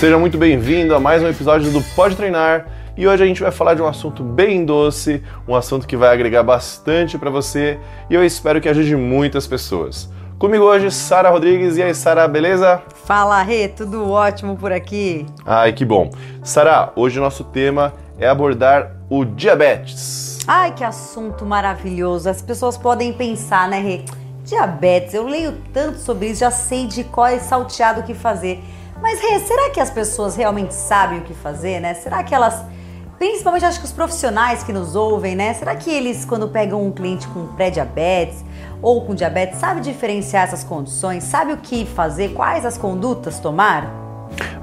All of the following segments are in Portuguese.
Seja muito bem-vindo a mais um episódio do Pode Treinar. E hoje a gente vai falar de um assunto bem doce, um assunto que vai agregar bastante para você e eu espero que ajude muitas pessoas. Comigo hoje, Sara Rodrigues. E aí, Sara, beleza? Fala, Rê, tudo ótimo por aqui. Ai, que bom. Sara, hoje o nosso tema é abordar o diabetes. Ai, que assunto maravilhoso. As pessoas podem pensar, né, Rê? Diabetes, eu leio tanto sobre isso, já sei de qual é salteado o que fazer. Mas, Rê, será que as pessoas realmente sabem o que fazer, né? Será que elas, principalmente acho que os profissionais que nos ouvem, né? Será que eles, quando pegam um cliente com pré-diabetes ou com diabetes, sabem diferenciar essas condições? Sabe o que fazer? Quais as condutas tomar?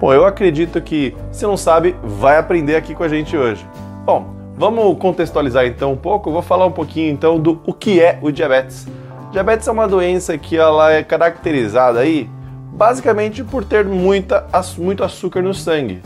Bom, eu acredito que se não sabe, vai aprender aqui com a gente hoje. Bom, vamos contextualizar então um pouco. Eu vou falar um pouquinho então do o que é o diabetes. Diabetes é uma doença que ela é caracterizada aí basicamente por ter muita, muito açúcar no sangue.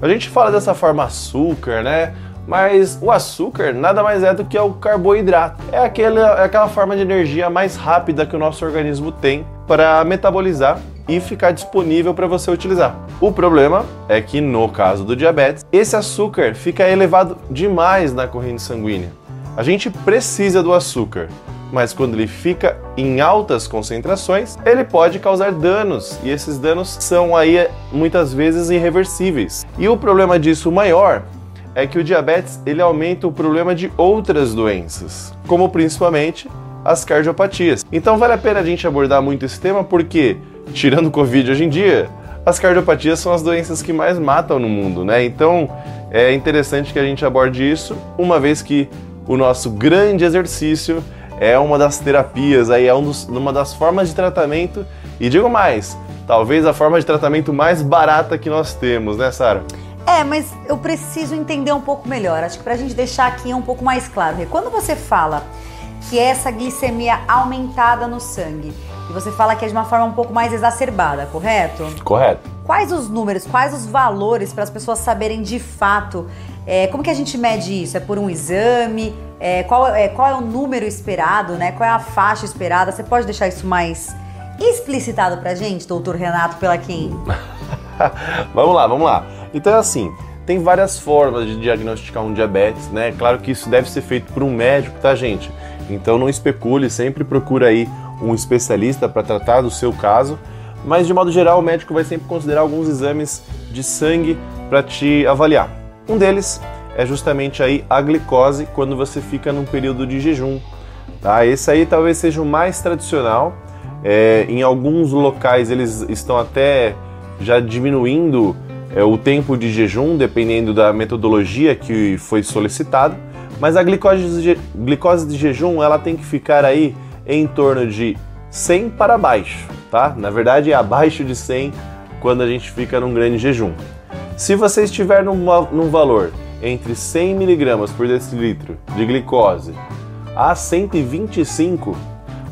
A gente fala dessa forma açúcar, né? Mas o açúcar nada mais é do que o carboidrato. É aquela, é aquela forma de energia mais rápida que o nosso organismo tem para metabolizar e ficar disponível para você utilizar. O problema é que no caso do diabetes, esse açúcar fica elevado demais na corrente sanguínea. A gente precisa do açúcar, mas quando ele fica em altas concentrações, ele pode causar danos e esses danos são aí muitas vezes irreversíveis. E o problema disso maior é que o diabetes ele aumenta o problema de outras doenças, como principalmente as cardiopatias. Então vale a pena a gente abordar muito esse tema porque, tirando o Covid hoje em dia, as cardiopatias são as doenças que mais matam no mundo, né? Então é interessante que a gente aborde isso, uma vez que o nosso grande exercício é uma das terapias, aí é um dos, uma das formas de tratamento. E digo mais, talvez a forma de tratamento mais barata que nós temos, né, Sara? É, mas eu preciso entender um pouco melhor. Acho que pra gente deixar aqui um pouco mais claro. Quando você fala que é essa glicemia aumentada no sangue, e você fala que é de uma forma um pouco mais exacerbada, correto? Correto. Quais os números, quais os valores para as pessoas saberem de fato é, como que a gente mede isso? É por um exame? É, qual, é, qual é o número esperado, né? Qual é a faixa esperada? Você pode deixar isso mais explicitado pra gente, doutor Renato Pelaquim? vamos lá, vamos lá. Então é assim, tem várias formas de diagnosticar um diabetes, né? Claro que isso deve ser feito por um médico, tá, gente? Então não especule, sempre procura aí um especialista para tratar do seu caso. Mas de modo geral, o médico vai sempre considerar alguns exames de sangue para te avaliar. Um deles é justamente aí a glicose quando você fica num período de jejum. Tá? Esse aí talvez seja o mais tradicional. É, em alguns locais eles estão até já diminuindo é, o tempo de jejum, dependendo da metodologia que foi solicitada. Mas a glicose de, glicose de jejum ela tem que ficar aí em torno de 100 para baixo, tá? Na verdade é abaixo de 100 quando a gente fica num grande jejum. Se você estiver num, num valor entre 100 mg por decilitro de glicose a 125,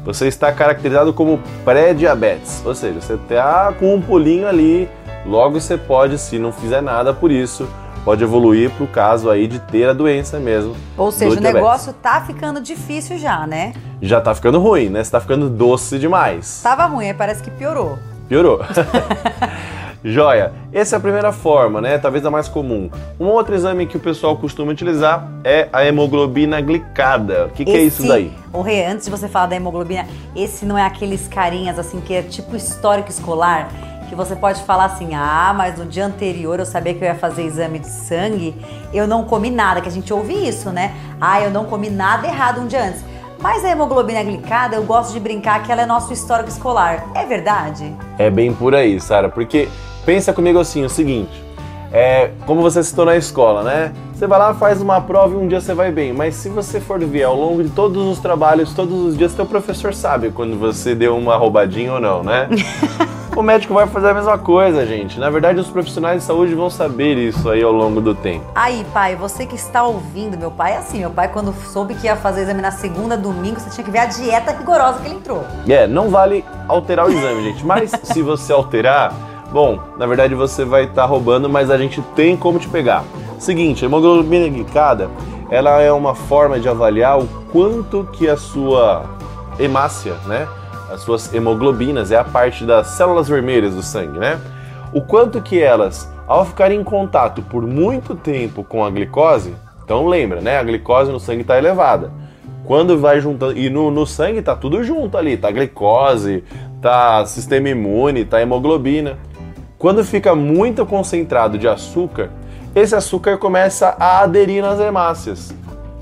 você está caracterizado como pré-diabetes, ou seja, você está com um pulinho ali, logo você pode, se não fizer nada por isso, pode evoluir para o caso aí de ter a doença mesmo. Ou seja, o negócio tá ficando difícil já, né? Já tá ficando ruim, né? Você tá ficando doce demais. Tava ruim, aí parece que piorou. Piorou. Joia, essa é a primeira forma, né? Talvez a mais comum. Um outro exame que o pessoal costuma utilizar é a hemoglobina glicada. O que, que é isso daí? O Rê, antes de você falar da hemoglobina, esse não é aqueles carinhas assim que é tipo histórico escolar? Que você pode falar assim, ah, mas no dia anterior eu sabia que eu ia fazer exame de sangue, eu não comi nada, que a gente ouve isso, né? Ah, eu não comi nada errado um dia antes. Mas a hemoglobina glicada, eu gosto de brincar que ela é nosso histórico escolar. É verdade? É bem por aí, Sara, porque Pensa comigo assim, o seguinte, é, como você citou na escola, né? Você vai lá, faz uma prova e um dia você vai bem, mas se você for ver ao longo de todos os trabalhos, todos os dias, teu professor sabe quando você deu uma roubadinha ou não, né? o médico vai fazer a mesma coisa, gente. Na verdade, os profissionais de saúde vão saber isso aí ao longo do tempo. Aí, pai, você que está ouvindo, meu pai é assim. Meu pai, quando soube que ia fazer exame na segunda, domingo, você tinha que ver a dieta rigorosa que ele entrou. É, não vale alterar o exame, gente. Mas se você alterar Bom, na verdade você vai estar tá roubando, mas a gente tem como te pegar. Seguinte, a hemoglobina glicada, ela é uma forma de avaliar o quanto que a sua hemácia, né, as suas hemoglobinas, é a parte das células vermelhas do sangue, né? o quanto que elas, ao ficarem em contato por muito tempo com a glicose, então lembra, né? A glicose no sangue está elevada. Quando vai juntando. E no, no sangue tá tudo junto ali, tá glicose, tá sistema imune, tá hemoglobina. Quando fica muito concentrado de açúcar, esse açúcar começa a aderir nas hemácias.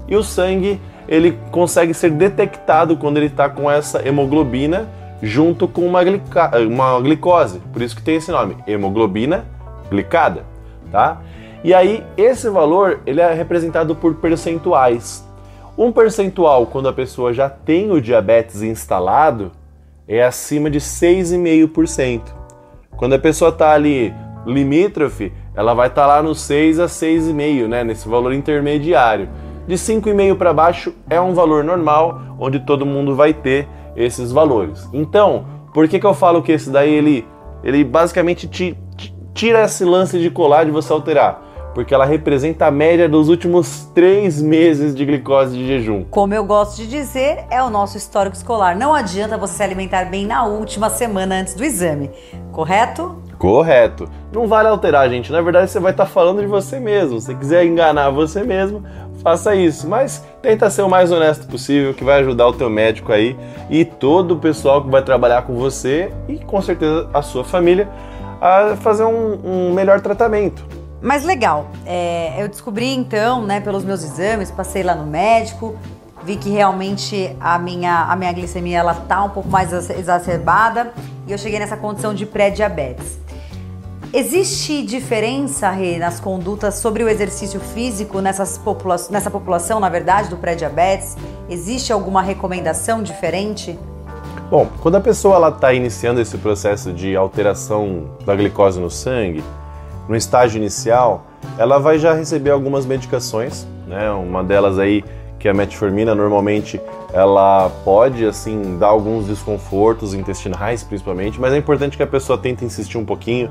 E o sangue ele consegue ser detectado quando ele está com essa hemoglobina junto com uma, glica, uma glicose. Por isso que tem esse nome, hemoglobina glicada, tá? E aí esse valor ele é representado por percentuais. Um percentual quando a pessoa já tem o diabetes instalado é acima de 6,5%. Quando a pessoa está ali limítrofe, ela vai estar tá lá no 6 a 6,5, né, nesse valor intermediário. De 5,5 para baixo é um valor normal, onde todo mundo vai ter esses valores. Então, por que, que eu falo que esse daí ele, ele basicamente te, te tira esse lance de colar de você alterar? porque ela representa a média dos últimos três meses de glicose de jejum. Como eu gosto de dizer, é o nosso histórico escolar. Não adianta você se alimentar bem na última semana antes do exame, correto? Correto. Não vale alterar, gente. Na verdade, você vai estar falando de você mesmo. Se quiser enganar você mesmo, faça isso. Mas tenta ser o mais honesto possível, que vai ajudar o teu médico aí e todo o pessoal que vai trabalhar com você e com certeza a sua família a fazer um, um melhor tratamento. Mas legal, é, eu descobri então, né, pelos meus exames, passei lá no médico, vi que realmente a minha, a minha glicemia ela tá um pouco mais exacerbada e eu cheguei nessa condição de pré-diabetes. Existe diferença, Rê, nas condutas sobre o exercício físico nessas popula nessa população, na verdade, do pré-diabetes? Existe alguma recomendação diferente? Bom, quando a pessoa está iniciando esse processo de alteração da glicose no sangue, no estágio inicial, ela vai já receber algumas medicações, né? Uma delas aí que a metformina, normalmente ela pode assim dar alguns desconfortos intestinais, principalmente, mas é importante que a pessoa tente insistir um pouquinho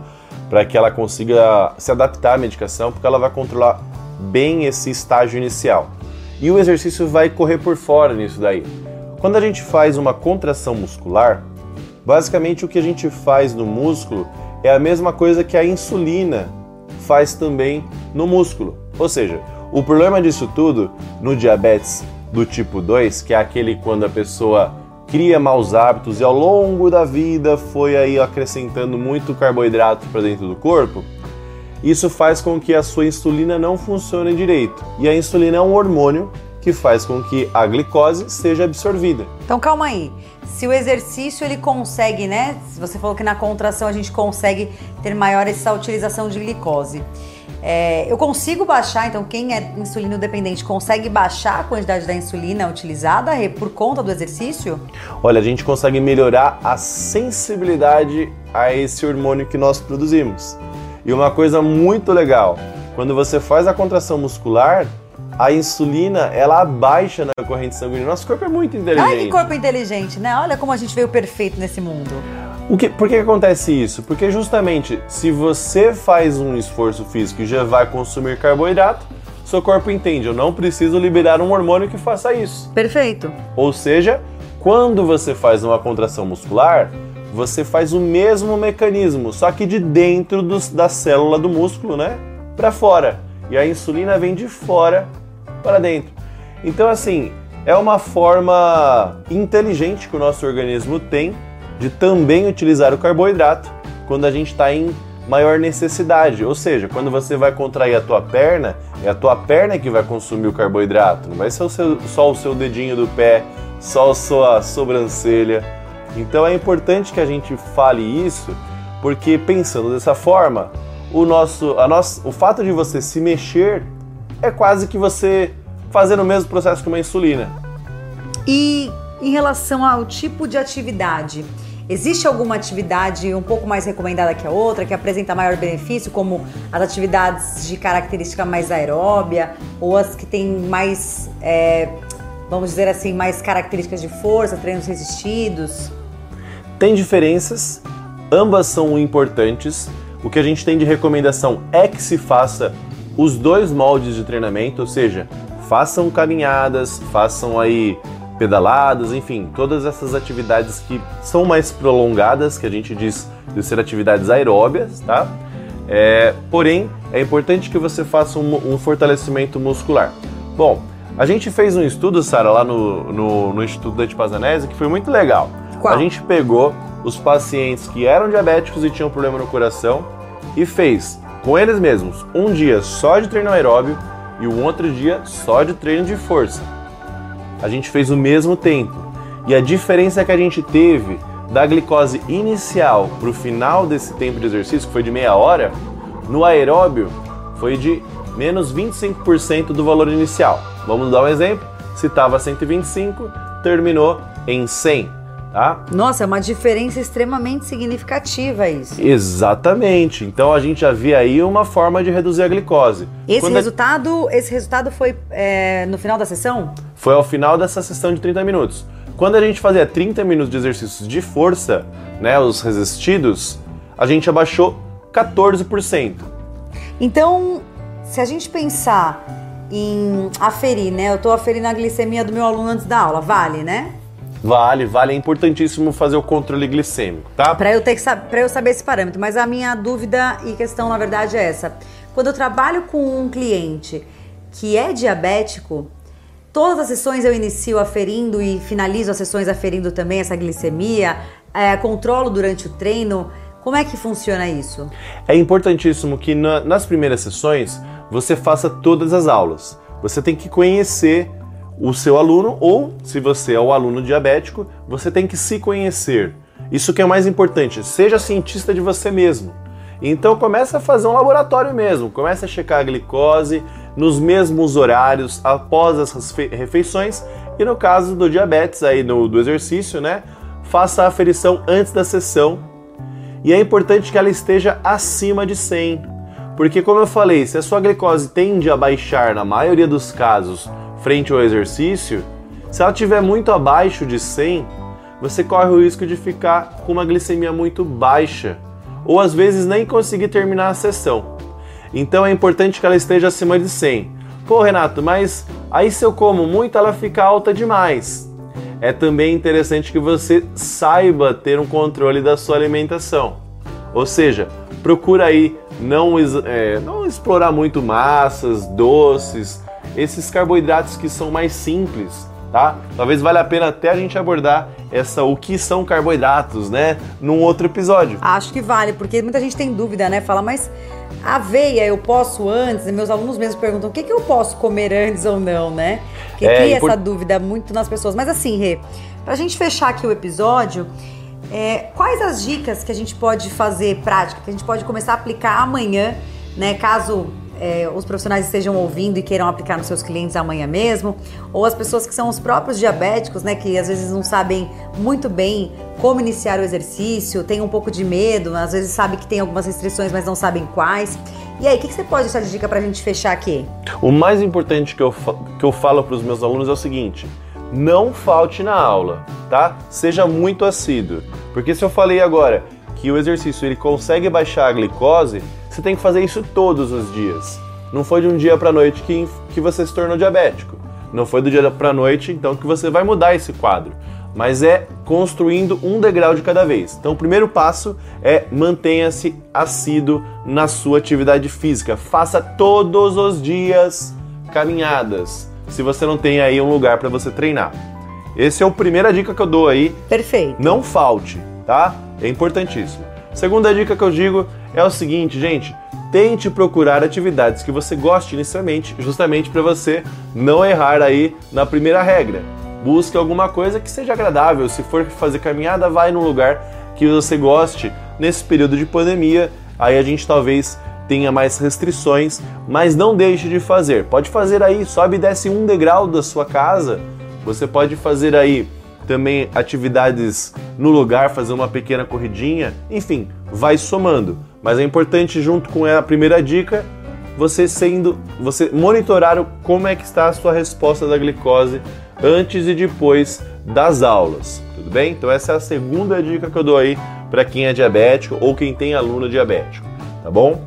para que ela consiga se adaptar à medicação, porque ela vai controlar bem esse estágio inicial. E o exercício vai correr por fora nisso daí. Quando a gente faz uma contração muscular, basicamente o que a gente faz no músculo é a mesma coisa que a insulina faz também no músculo. Ou seja, o problema disso tudo no diabetes do tipo 2, que é aquele quando a pessoa cria maus hábitos e ao longo da vida foi aí acrescentando muito carboidrato para dentro do corpo, isso faz com que a sua insulina não funcione direito. E a insulina é um hormônio que faz com que a glicose seja absorvida. Então calma aí. Se o exercício ele consegue, né? Você falou que na contração a gente consegue ter maior essa utilização de glicose. É, eu consigo baixar, então quem é insulino dependente consegue baixar a quantidade da insulina utilizada por conta do exercício? Olha, a gente consegue melhorar a sensibilidade a esse hormônio que nós produzimos. E uma coisa muito legal, quando você faz a contração muscular, a insulina ela abaixa na corrente sanguínea. Nosso corpo é muito inteligente. Ai, que corpo inteligente, né? Olha como a gente veio perfeito nesse mundo. O que, por que acontece isso? Porque justamente se você faz um esforço físico e já vai consumir carboidrato, seu corpo entende, eu não preciso liberar um hormônio que faça isso. Perfeito. Ou seja, quando você faz uma contração muscular, você faz o mesmo mecanismo, só que de dentro dos, da célula do músculo, né? Para fora. E a insulina vem de fora para dentro. Então, assim, é uma forma inteligente que o nosso organismo tem de também utilizar o carboidrato quando a gente está em maior necessidade. Ou seja, quando você vai contrair a tua perna, é a tua perna que vai consumir o carboidrato, não vai ser o seu, só o seu dedinho do pé, só a sua sobrancelha. Então é importante que a gente fale isso, porque pensando dessa forma, o nosso, a nosso, o fato de você se mexer é quase que você fazer o mesmo processo que uma insulina. E em relação ao tipo de atividade, existe alguma atividade um pouco mais recomendada que a outra, que apresenta maior benefício, como as atividades de característica mais aeróbia ou as que têm mais, é, vamos dizer assim, mais características de força, treinos resistidos? Tem diferenças, ambas são importantes. O que a gente tem de recomendação é que se faça os dois moldes de treinamento, ou seja, façam caminhadas, façam aí pedaladas, enfim, todas essas atividades que são mais prolongadas, que a gente diz de ser atividades aeróbias, tá? É, porém, é importante que você faça um, um, fortalecimento muscular. Bom, a gente fez um estudo, Sara, lá no, no, no, Instituto da que foi muito legal. Qual? A gente pegou os pacientes que eram diabéticos e tinham problema no coração e fez com eles mesmos um dia só de treino aeróbio e um outro dia só de treino de força. A gente fez o mesmo tempo e a diferença que a gente teve da glicose inicial para o final desse tempo de exercício, que foi de meia hora, no aeróbio foi de menos 25% do valor inicial. Vamos dar um exemplo? Se estava 125, terminou em 100 tá? Nossa, é uma diferença extremamente significativa isso. Exatamente. Então a gente já vê aí uma forma de reduzir a glicose. Esse Quando resultado, a... esse resultado foi é, no final da sessão? Foi ao final dessa sessão de 30 minutos. Quando a gente fazia 30 minutos de exercícios de força, né, os resistidos, a gente abaixou 14%. Então, se a gente pensar em aferir, né? Eu estou aferindo a glicemia do meu aluno antes da aula, vale, né? Vale, vale, é importantíssimo fazer o controle glicêmico, tá? Para eu ter que para eu saber esse parâmetro, mas a minha dúvida e questão na verdade é essa. Quando eu trabalho com um cliente que é diabético, todas as sessões eu inicio aferindo e finalizo as sessões aferindo também essa glicemia, é, controlo durante o treino. Como é que funciona isso? É importantíssimo que na, nas primeiras sessões você faça todas as aulas. Você tem que conhecer o seu aluno ou, se você é o aluno diabético, você tem que se conhecer. Isso que é mais importante, seja cientista de você mesmo. Então comece a fazer um laboratório mesmo, comece a checar a glicose nos mesmos horários após as refeições e no caso do diabetes aí no, do exercício, né, faça a aferição antes da sessão. E é importante que ela esteja acima de 100, porque como eu falei, se a sua glicose tende a baixar na maioria dos casos frente ao exercício, se ela estiver muito abaixo de 100, você corre o risco de ficar com uma glicemia muito baixa ou às vezes nem conseguir terminar a sessão. Então é importante que ela esteja acima de 100. Pô, Renato, mas aí se eu como muito ela fica alta demais. É também interessante que você saiba ter um controle da sua alimentação. Ou seja, procura aí não, é, não explorar muito massas, doces, esses carboidratos que são mais simples, tá? Talvez valha a pena até a gente abordar essa o que são carboidratos, né, num outro episódio. Acho que vale, porque muita gente tem dúvida, né? Fala, mas aveia eu posso antes? Meus alunos mesmos perguntam o que, que eu posso comer antes ou não, né? Porque é, cria essa dúvida muito nas pessoas. Mas assim, Rê, pra gente fechar aqui o episódio, é, quais as dicas que a gente pode fazer prática, que a gente pode começar a aplicar amanhã, né? Caso é, os profissionais estejam ouvindo e queiram aplicar nos seus clientes amanhã mesmo, ou as pessoas que são os próprios diabéticos, né, que às vezes não sabem muito bem como iniciar o exercício, tem um pouco de medo, às vezes sabe que tem algumas restrições, mas não sabem quais. E aí, o que, que, você pode deixar de dica para a gente fechar aqui? O mais importante que eu, que eu falo para os meus alunos é o seguinte: não falte na aula, tá? Seja muito assíduo. Porque se eu falei agora que o exercício ele consegue baixar a glicose, você tem que fazer isso todos os dias. Não foi de um dia para noite que, que você se tornou diabético. Não foi do dia para noite então que você vai mudar esse quadro. Mas é construindo um degrau de cada vez. Então, o primeiro passo é mantenha-se assíduo na sua atividade física. Faça todos os dias caminhadas, se você não tem aí um lugar para você treinar. Esse é a primeira dica que eu dou aí. Perfeito. Não falte, tá? É importantíssimo. Segunda dica que eu digo é o seguinte, gente, tente procurar atividades que você goste inicialmente, justamente para você não errar aí na primeira regra. Busque alguma coisa que seja agradável. Se for fazer caminhada, vai num lugar que você goste. Nesse período de pandemia, aí a gente talvez tenha mais restrições, mas não deixe de fazer. Pode fazer aí, sobe e desce um degrau da sua casa. Você pode fazer aí também atividades no lugar, fazer uma pequena corridinha, enfim, vai somando. Mas é importante junto com a primeira dica, você sendo, você monitorar como é que está a sua resposta da glicose antes e depois das aulas, tudo bem? Então essa é a segunda dica que eu dou aí para quem é diabético ou quem tem aluno diabético, tá bom?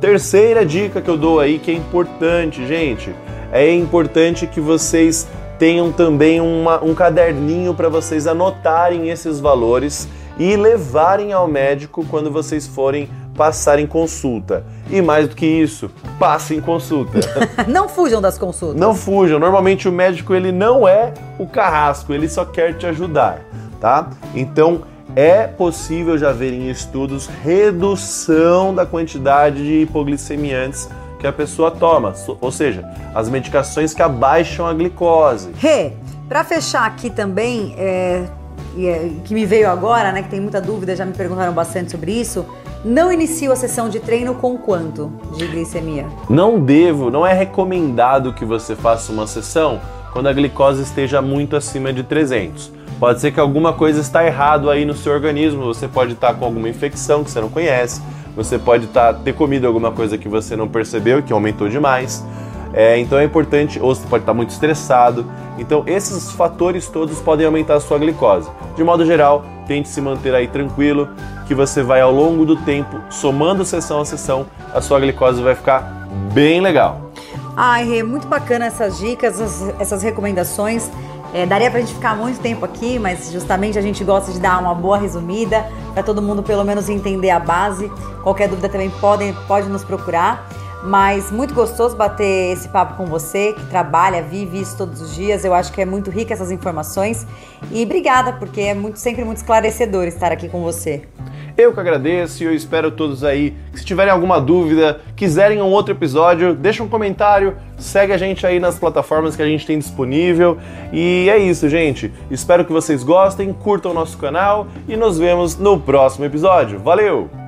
Terceira dica que eu dou aí que é importante, gente, é importante que vocês tenham também uma, um caderninho para vocês anotarem esses valores e levarem ao médico quando vocês forem passar em consulta. E mais do que isso, passem consulta. não fujam das consultas. Não fujam. Normalmente o médico ele não é o carrasco, ele só quer te ajudar, tá? Então é possível já ver em estudos redução da quantidade de hipoglicemiantes que a pessoa toma, ou seja, as medicações que abaixam a glicose. Rê, para fechar aqui também, é, é, que me veio agora, né, que tem muita dúvida, já me perguntaram bastante sobre isso, não inicio a sessão de treino com quanto de glicemia? Não devo, não é recomendado que você faça uma sessão quando a glicose esteja muito acima de 300. Pode ser que alguma coisa está errado aí no seu organismo, você pode estar com alguma infecção que você não conhece, você pode tá, ter comido alguma coisa que você não percebeu que aumentou demais. É, então é importante, ou você pode estar muito estressado. Então esses fatores todos podem aumentar a sua glicose. De modo geral, tente se manter aí tranquilo, que você vai ao longo do tempo, somando sessão a sessão, a sua glicose vai ficar bem legal. Ai, Rê, muito bacana essas dicas, essas recomendações. É, daria pra gente ficar muito tempo aqui, mas justamente a gente gosta de dar uma boa resumida para todo mundo pelo menos entender a base. Qualquer dúvida também pode, pode nos procurar. Mas muito gostoso bater esse papo com você, que trabalha, vive isso todos os dias. Eu acho que é muito rica essas informações. E obrigada, porque é muito, sempre muito esclarecedor estar aqui com você. Eu que agradeço e eu espero todos aí que se tiverem alguma dúvida, quiserem um outro episódio, deixa um comentário, segue a gente aí nas plataformas que a gente tem disponível. E é isso, gente. Espero que vocês gostem, curtam o nosso canal e nos vemos no próximo episódio. Valeu!